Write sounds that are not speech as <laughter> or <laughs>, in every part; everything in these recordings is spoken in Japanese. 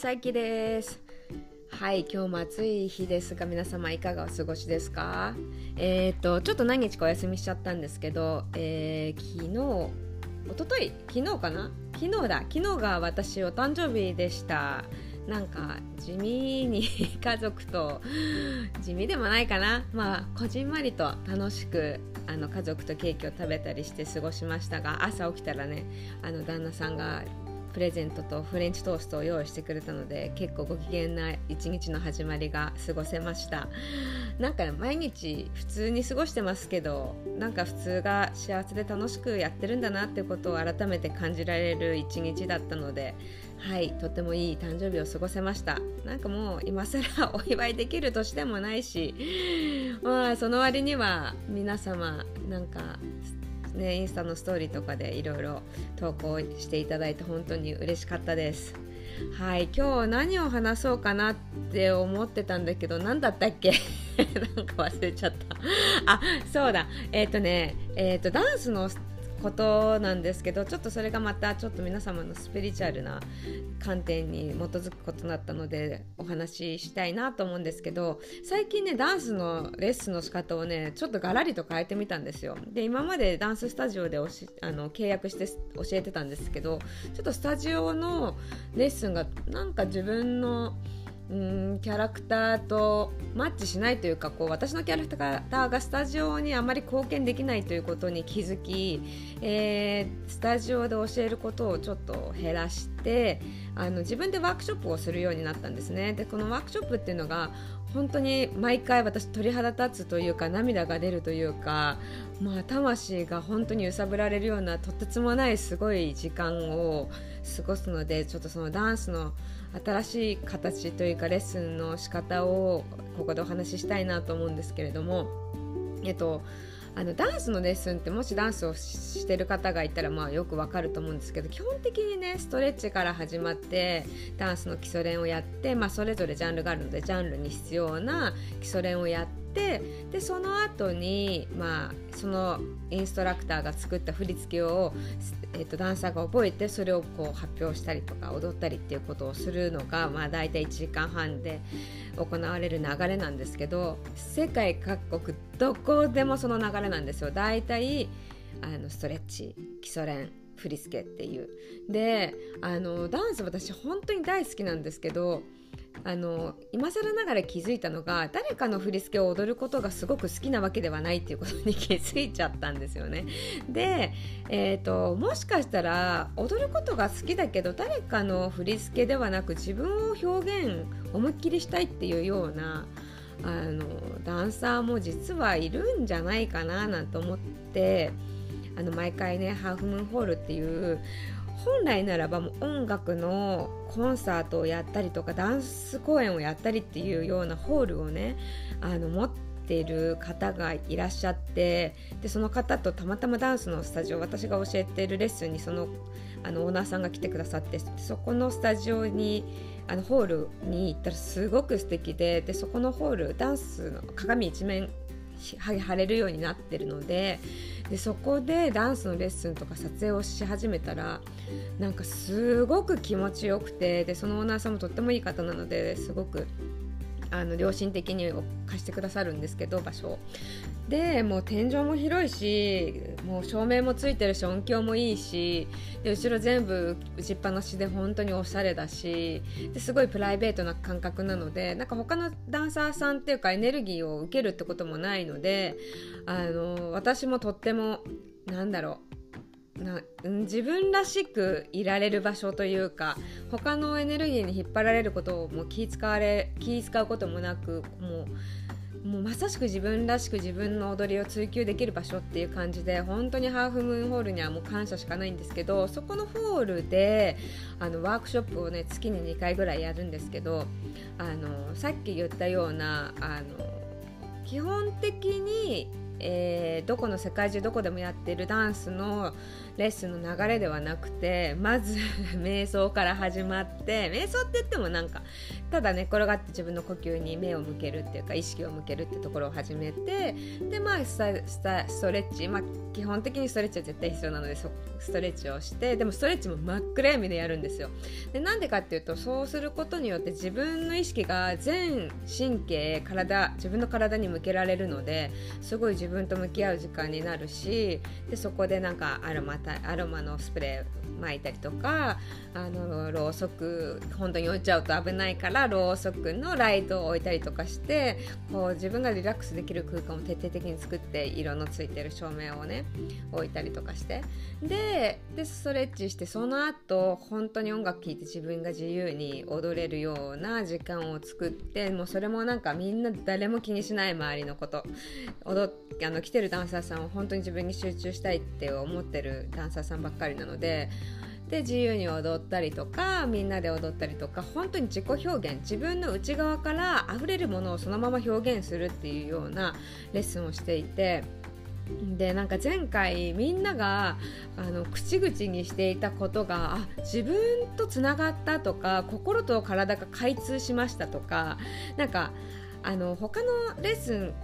さきです。はい今日も暑い日ですが皆様いかがお過ごしですか？えっ、ー、とちょっと何日かお休みしちゃったんですけど、えー、昨日一昨日昨日かな？昨日だ。昨日が私お誕生日でした。なんか地味に <laughs> 家族と地味でもないかな。まあこじんまりと楽しくあの家族とケーキを食べたりして過ごしましたが朝起きたらねあの旦那さんがプレゼントとフレンチトーストを用意してくれたので結構ご機嫌な一日の始まりが過ごせました。なんか毎日普通に過ごしてますけどなんか普通が幸せで楽しくやってるんだなってことを改めて感じられる一日だったのではいとてもいい誕生日を過ごせました。なんかもう今更お祝いできる年でもないしまあその割には皆様なんかね、インスタのストーリーとかでいろいろ投稿していただいて本当に嬉しかったです。はい、今日何を話そうかなって思ってたんだけど何だったっけ？<laughs> なんか忘れちゃった。あ、そうだ。えっ、ー、とね、えっ、ー、とダンスのことなんですけどちょっとそれがまたちょっと皆様のスピリチュアルな観点に基づくことだったのでお話ししたいなと思うんですけど最近ねダンスのレッスンの仕方をねちょっとガラリと変えてみたんですよ。で今までダンススタジオでおしあの契約して教えてたんですけどちょっとスタジオのレッスンがなんか自分のうんキャラクターとマッチしないというかこう私のキャラクターがスタジオにあまり貢献できないということに気づき、えー、スタジオで教えることをちょっと減らしてあの自分でワークショップをするようになったんですね。でこのワークショップっていうのが本当に毎回私鳥肌立つというか涙が出るというか、まあ、魂が本当に揺さぶられるようなとてつもないすごい時間を過ごすのでちょっとそのダンスの新しい形というかレッスンの仕方をここでお話ししたいなと思うんですけれども、えっと、あのダンスのレッスンってもしダンスをしてる方がいたらまあよくわかると思うんですけど基本的にねストレッチから始まってダンスの基礎練をやって、まあ、それぞれジャンルがあるのでジャンルに必要な基礎練をやってってでその後にまあそのインストラクターが作った振り付けを、えーと、ダンサーが覚えてそれをこう発表したりとか踊ったりっていうことをするのが、まあ、大体1時間半で行われる流れなんですけど世界各国どこでもその流れなんですよ。大体あのストレッチ基礎練振り付けっていうであのダンス私本当に大好きなんですけどあの今更ながら気づいたのが誰かの振り付けを踊ることがすごく好きなわけではないっていうことに気づいちゃったんですよね。で、えーと、もしかしたら踊ることが好きだけど誰かの振り付けではなく自分を表現思いっきりしたいっていうようなあのダンサーも実はいるんじゃないかななんて思ってあの毎回ねハーフムーンホールっていう本来ならばもう音楽のコンサートをやったりとかダンス公演をやったりっていうようなホールをねあの持っている方がいらっしゃってでその方とたまたまダンスのスタジオ私が教えているレッスンにそのあのオーナーさんが来てくださってそこのスタジオにあのホールに行ったらすごく素敵ででそこのホールダンスの鏡一面貼れるようになってるのででそこでダンスのレッスンとか撮影をし始めたらなんかすごく気持ちよくてでそのオーナーさんもとってもいい方なのですごくあの良心的に貸してくださるんですけど場所。でもう天井も広いしもう照明もついてるし音響もいいしで後ろ全部打ちっぱなしで本当におしゃれだしですごいプライベートな感覚なのでなんか他のダンサーさんっていうかエネルギーを受けるってこともないのであの私もとってもなんだろうな自分らしくいられる場所というか他のエネルギーに引っ張られることをもう気使われ気使うこともなくもうもうまさしく自分らしく自分の踊りを追求できる場所っていう感じで本当にハーフムーンホールにはもう感謝しかないんですけどそこのホールであのワークショップをね月に2回ぐらいやるんですけどあのさっき言ったようなあの基本的にえー、どこの世界中どこでもやってるダンスのレッスンの流れではなくてまず <laughs> 瞑想から始まって瞑想って言ってもなんかただ寝転がって自分の呼吸に目を向けるっていうか意識を向けるってところを始めてでまあストレッチ、まあ、基基本的にストレッチは絶対必要なのでストレッチをしてでもストレッチも真っ暗闇でやるんですよ。でなんでかっていうとそうすることによって自分の意識が全神経体自分の体に向けられるのですごい自分分と向き合う時間になるしでそこでなんかアロマアロマのスプレー巻いたりとかあのろうそく本当に置いちゃうと危ないからろうそくのライトを置いたりとかしてこう自分がリラックスできる空間を徹底的に作って色のついてる照明をね置いたりとかして。ででストレッチしてその後本当に音楽聴いて自分が自由に踊れるような時間を作ってもうそれもなんかみんな誰も気にしない周りのこと。踊ってあの来てるダンサーさんは本当に自分に集中したいって思ってるダンサーさんばっかりなのでで自由に踊ったりとかみんなで踊ったりとか本当に自己表現自分の内側から溢れるものをそのまま表現するっていうようなレッスンをしていて。でなんか前回みんながあの口々にしていたことがあ自分とつながったとか心と体が開通しましたとかなんかあの他のレッスン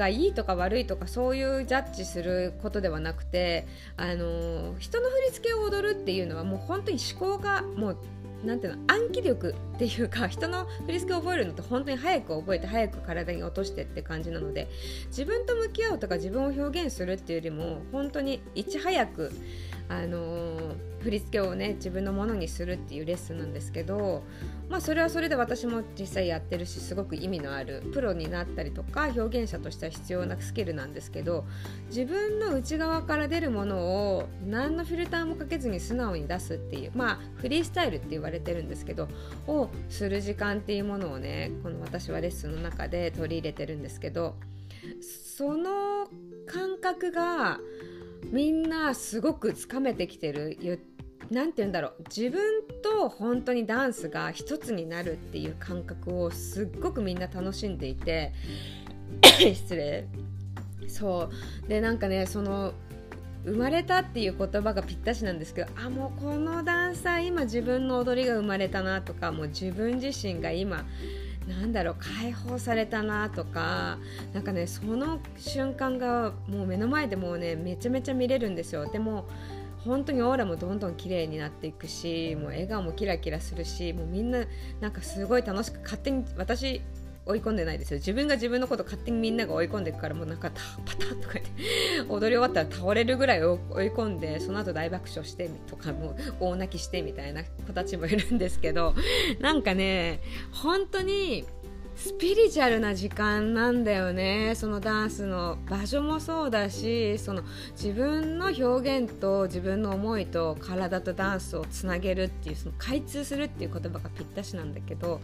がいいとか悪いとかそういうジャッジすることではなくてあの人の振り付けを踊るっていうのはもう本当に思考がもうなんていうの暗記力っていうか人の振り付けを覚えるのって本当に早く覚えて早く体に落としてって感じなので自分と向き合うとか自分を表現するっていうよりも本当にいち早くあの、振り付けをね自分のものにするっていうレッスンなんですけど、まあ、それはそれで私も実際やってるしすごく意味のあるプロになったりとか表現者としては必要なスキルなんですけど自分の内側から出るものを何のフィルターもかけずに素直に出すっていうまあフリースタイルって言われてるんですけどをする時間っていうものをねこの私はレッスンの中で取り入れてるんですけどその感覚がみんなすごくつかめてきてる。何て言うんだろう。自分と本当にダンスが一つになるっていう感覚をすっごくみんな楽しんでいて。<coughs> 失礼。そう。でなんかねその生まれたっていう言葉がぴったしなんですけどあもうこのダンサー今自分の踊りが生まれたなとかもう自分自身が今なんだろう解放されたなとかなんかねその瞬間がもう目の前でもうねめちゃめちゃ見れるんですよ。でも本当にオーラもどんどん綺麗になっていくしもう笑顔もキラキラするしもうみんななんかすごい楽しく勝手に私追い込んでないですよ。自分が自分のこと勝手にみんなが追い込んでいくからもうなんかパタッとか言って踊り終わったら倒れるぐらい追い込んでその後大爆笑してとかも大泣きしてみたいな子たちもいるんですけどなんかね本当にスピリチュアルな時間なんだよねそのダンスの場所もそうだしその自分の表現と自分の思いと体とダンスをつなげるっていうその開通するっていう言葉がぴったしなんだけど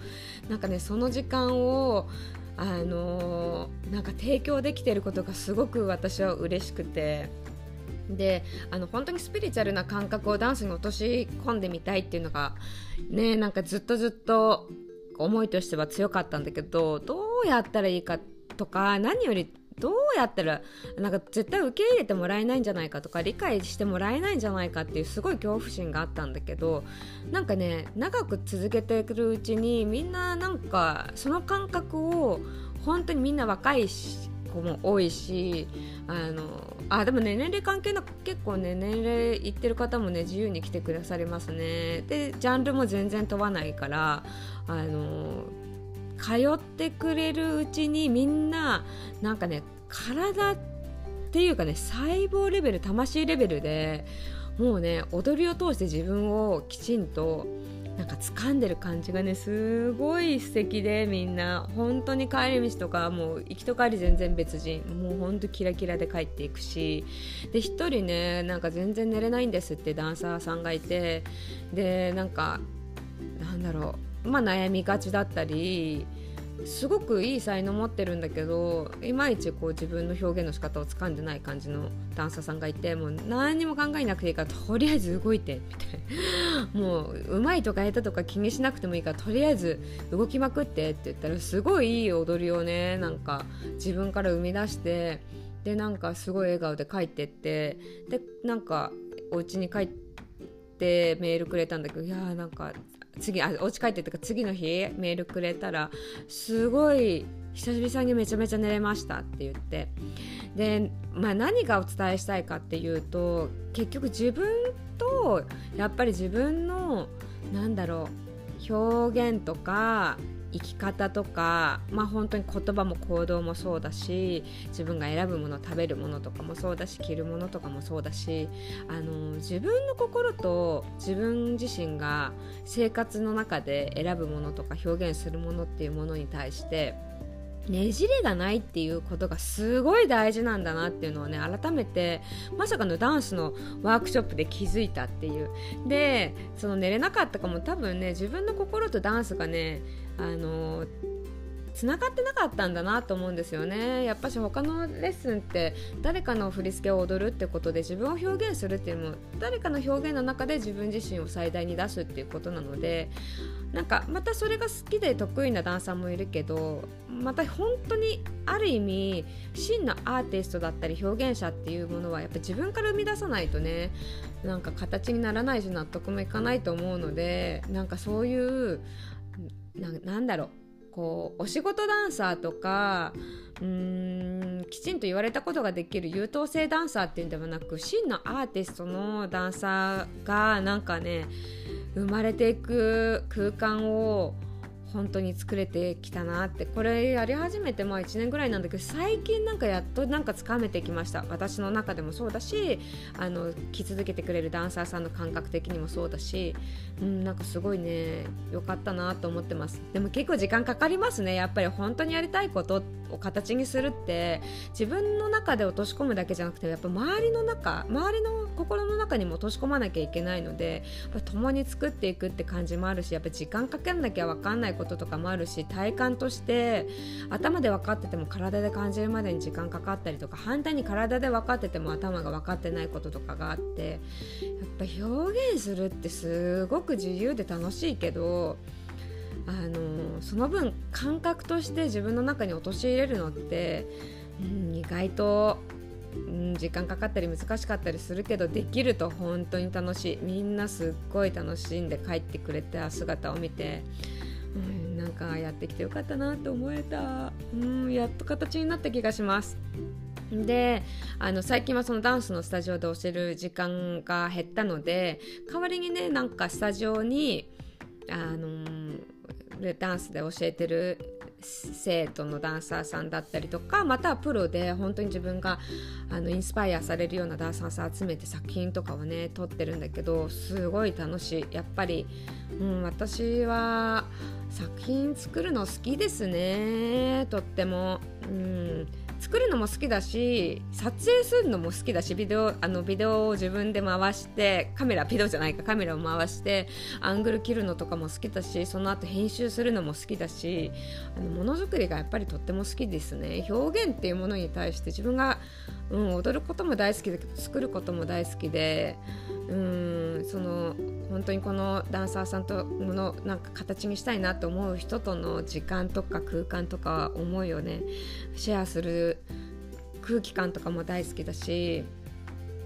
なんかねその時間をあの、なんか提供できてることがすごく私は嬉しくて。であの本当にスピリチュアルな感覚をダンスに落とし込んでみたいっていうのがねなんかずっとずっと思いとしては強かったんだけどどうやったらいいかとか何よりどうやったらなんか絶対受け入れてもらえないんじゃないかとか理解してもらえないんじゃないかっていうすごい恐怖心があったんだけどなんかね長く続けてくるうちにみんななんかその感覚を本当にみんな若いし子も多いしあのあでもね年齢関係なく結構ね年齢いってる方もね自由に来てくださりますね。でジャンルも全然問わないからあの通ってくれるうちにみんななんかね体っていうかね細胞レベル魂レベルでもうね踊りを通して自分をきちんとなんか掴んでる感じがねすごい素敵でみんな。本当に帰り道とかもう行きと帰り全然別人。もう本当キラキラで帰っていくし。で1人ねなんか全然寝れないんですってダンサーさんがいて。でなんかなんだろう。まあ悩みがちだったりすごくいい才能持ってるんだけどいまいちこう自分の表現の仕方を掴んでない感じのダンサーさんがいてもう何にも考えなくていいからとりあえず動いてみたいな。もううまいとか下手とか気にしなくてもいいからとりあえず動きまくってって言ったらすごいいい踊りをねなんか自分から生み出してでなんかすごい笑顔で帰ってってでなんかお家に帰ってメールくれたんだけどいやーなんか次あお家帰ってとか次の日メールくれたらすごい久しぶりにめちゃめちゃ寝れましたって言って。で、まあ、何がお伝えしたいかっていうと結局自分とやっぱり自分のなんだろう表現とか生き方とか、まあ、本当に言葉も行動もそうだし自分が選ぶもの食べるものとかもそうだし着るものとかもそうだしあの自分の心と自分自身が生活の中で選ぶものとか表現するものっていうものに対してねじれがないっていうことがすごい大事なんだなっていうのをね改めてまさかのダンスのワークショップで気づいたっていう。でその寝れなかったかも多分ね自分の心とダンスがねあのつながってなかったんだなと思うんですよね。やっぱし他のレッスンって誰かの振り付けを踊るってことで自分を表現するっていうのも誰かの表現の中で自分自身を最大に出すっていうことなのでなんかまたそれが好きで得意なダンサーもいるけどまた本当にある意味真のアーティストだったり表現者っていうものはやっぱ自分から生み出さないとねなんか形にならないし納得もいかないと思うのでなんかそういうなんだろう。こうお仕事ダンサーとかうーんきちんと言われたことができる優等生ダンサーっていうんではなく真のアーティストのダンサーがなんかね生まれていく空間を本当に作れてきたなってこれやり始めてまあ1年ぐらいなんだけど最近なんかやっとなんかつかめてきました。私の中でもそうだしあの来続けてくれるダンサーさんの感覚的にもそうだし、うん、なんかすごいね良かったなと思ってます。でも結構時間かかりますね。やっぱり本当にやりたいことを形にするって。自分の中で落とし込むだけじゃなくてやっぱ周りの中周りの心の中にも落とし込まなきゃいけないのでやっぱ共に作っていくって感じもあるしやっぱ時間かけなきゃ分かんないこととかもあるし体感として頭で分かってても体で感じるまでに時間かかったりとか反対に体で分かってても頭が分かってないこととかがあってやっぱ表現するってすごく自由で楽しいけどあのその分感覚として自分の中に陥れるのって、うん、意外と、うん、時間かかったり難しかったりするけどできると本当に楽しい。みんなすっごい楽しんで帰ってくれた姿を見て。うん、なんかやってきてよかったなって思えた、うん、やっと形になった気がします。であの最近はそのダンスのスタジオで教える時間が減ったので代わりにねなんかスタジオにあのダンスで教えてる生徒のダンサーさんだったりとかまたはプロで本当に自分があのインスパイアされるようなダンサーさん集めて作品とかをね撮ってるんだけどすごい楽しいやっぱり、うん、私は作品作るの好きですねとっても。うん作るのも好きだし撮影するのも好きだしビデオあのビデオを自分で回してカメラビデオじゃないかカメラを回してアングル切るのとかも好きだしその後編集するのも好きだしあのものづくりがやっぱりとっても好きですね。表現っていうものに対して自分が、うん、踊ることも大好きで作ることも大好きでうんその本当にこのダンサーさんとものなんか形にしたいなと思う人との時間とか空間とか思いをね。シェアする空気感とかも大好きだし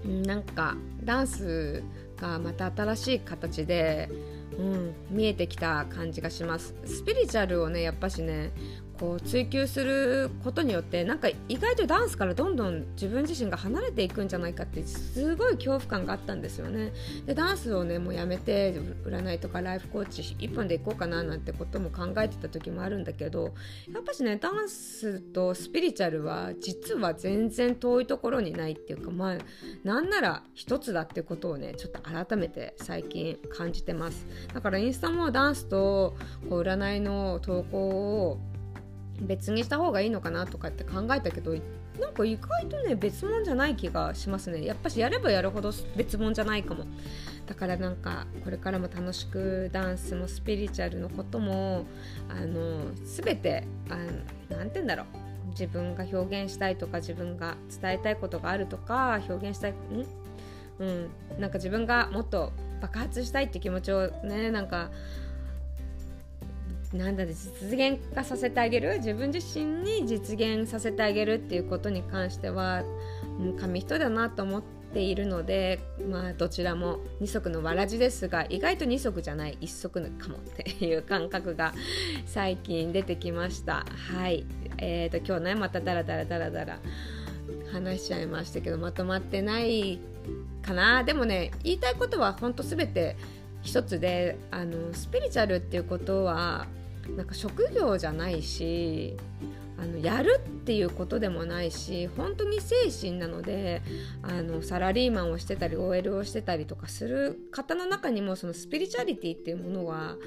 なんかダンスがまた新しい形で、うん、見えてきた感じがします。スピリチュアルをねやっぱしねこう追求することによってなんか意外とダンスからどんどん自分自身が離れていくんじゃないかってすごい恐怖感があったんですよね。でダンスをねもうやめて占いとかライフコーチ1本でいこうかななんてことも考えてた時もあるんだけどやっぱしねダンスとスピリチュアルは実は全然遠いところにないっていうかまあなんなら一つだっていうことをねちょっと改めて最近感じてます。だからインスタもダンスとこう占いの投稿を別にした方がいいのかなとかって考えたけどなんか意外とね別物じゃない気がしますね。やっぱしやればやるほど別物じゃないかも。だからなんかこれからも楽しくダンスもスピリチュアルのこともあの全て何て言うんだろう。自分が表現したいとか自分が伝えたいことがあるとか表現したいん？うん、なんか自分がもっと爆発したいって気持ちをねなんかなんだ実現化させてあげる？自分自身に実現させてあげるっていうことに関しては、う、紙一重だなと思っているので、まあ、どちらも二足のわらじですが意外と二足じゃない一足かもっていう感覚が最近出てきました。はい。えーと、今日ねまたダラダラダラダラ話しちゃいましたけどまとまってないかな。でもね言いたいことは本当全て一つであのスピリチュアルっていうことはなんか職業じゃないしあのやるっていうことでもないし本当に精神なのであのサラリーマンをしてたり OL をしてたりとかする方の中にもそのスピリチュアリティっていうものは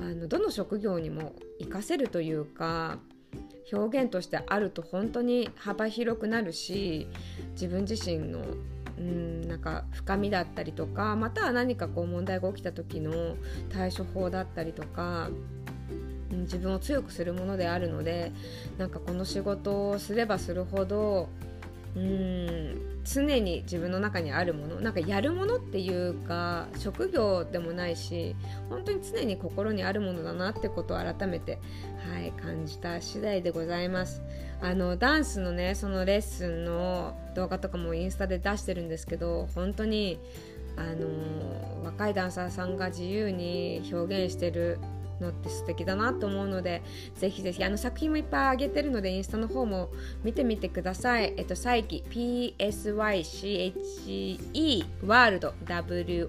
あのどの職業にも活かせるというか表現としてあると本当に幅広くなるし自分自身のうんなんか深みだったりとかまたは何かこう問題が起きた時の対処法だったりとか自分を強くするものであるのでなんかこの仕事をすればするほどうん常に自分の中にあるものなんかやるものっていうか職業でもないし本当に常に心にあるものだなってことを改めて、はい、感じた次第でございます。あのダンスのねそのレッスンの動画とかもインスタで出してるんですけど本当にあの若いダンサーさんが自由に表現してるのって素敵だなと思うのでぜひぜひあの作品もいっぱいあげてるのでインスタの方も見てみてください。えっと、サイキ PSYCHE ワールド WORLD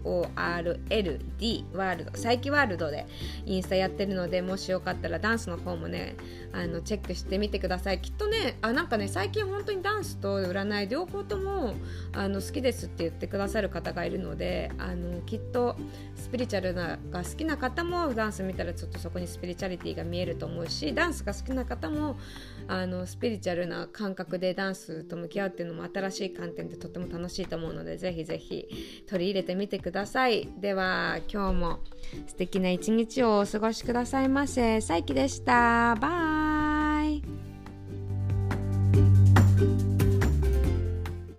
ワールドサイキワールドでインスタやってるのでもしよかったらダンスの方もねあのチェックしてみてください。きっとねあなんかね最近本当にダンスと占い両方ともあの好きですって言ってくださる方がいるのであのきっとスピリチュアルなが好きな方もダンス見たらちょっとそこにスピリチュアリティが見えると思うしダンスが好きな方もあのスピリチュアルな感覚でダンスと向き合うっていうのも新しい観点でとっても楽しいと思うのでぜひぜひ取り入れてみてください。では今日も素敵な一日をお過ごしくださいませ。さいきでした。バイ。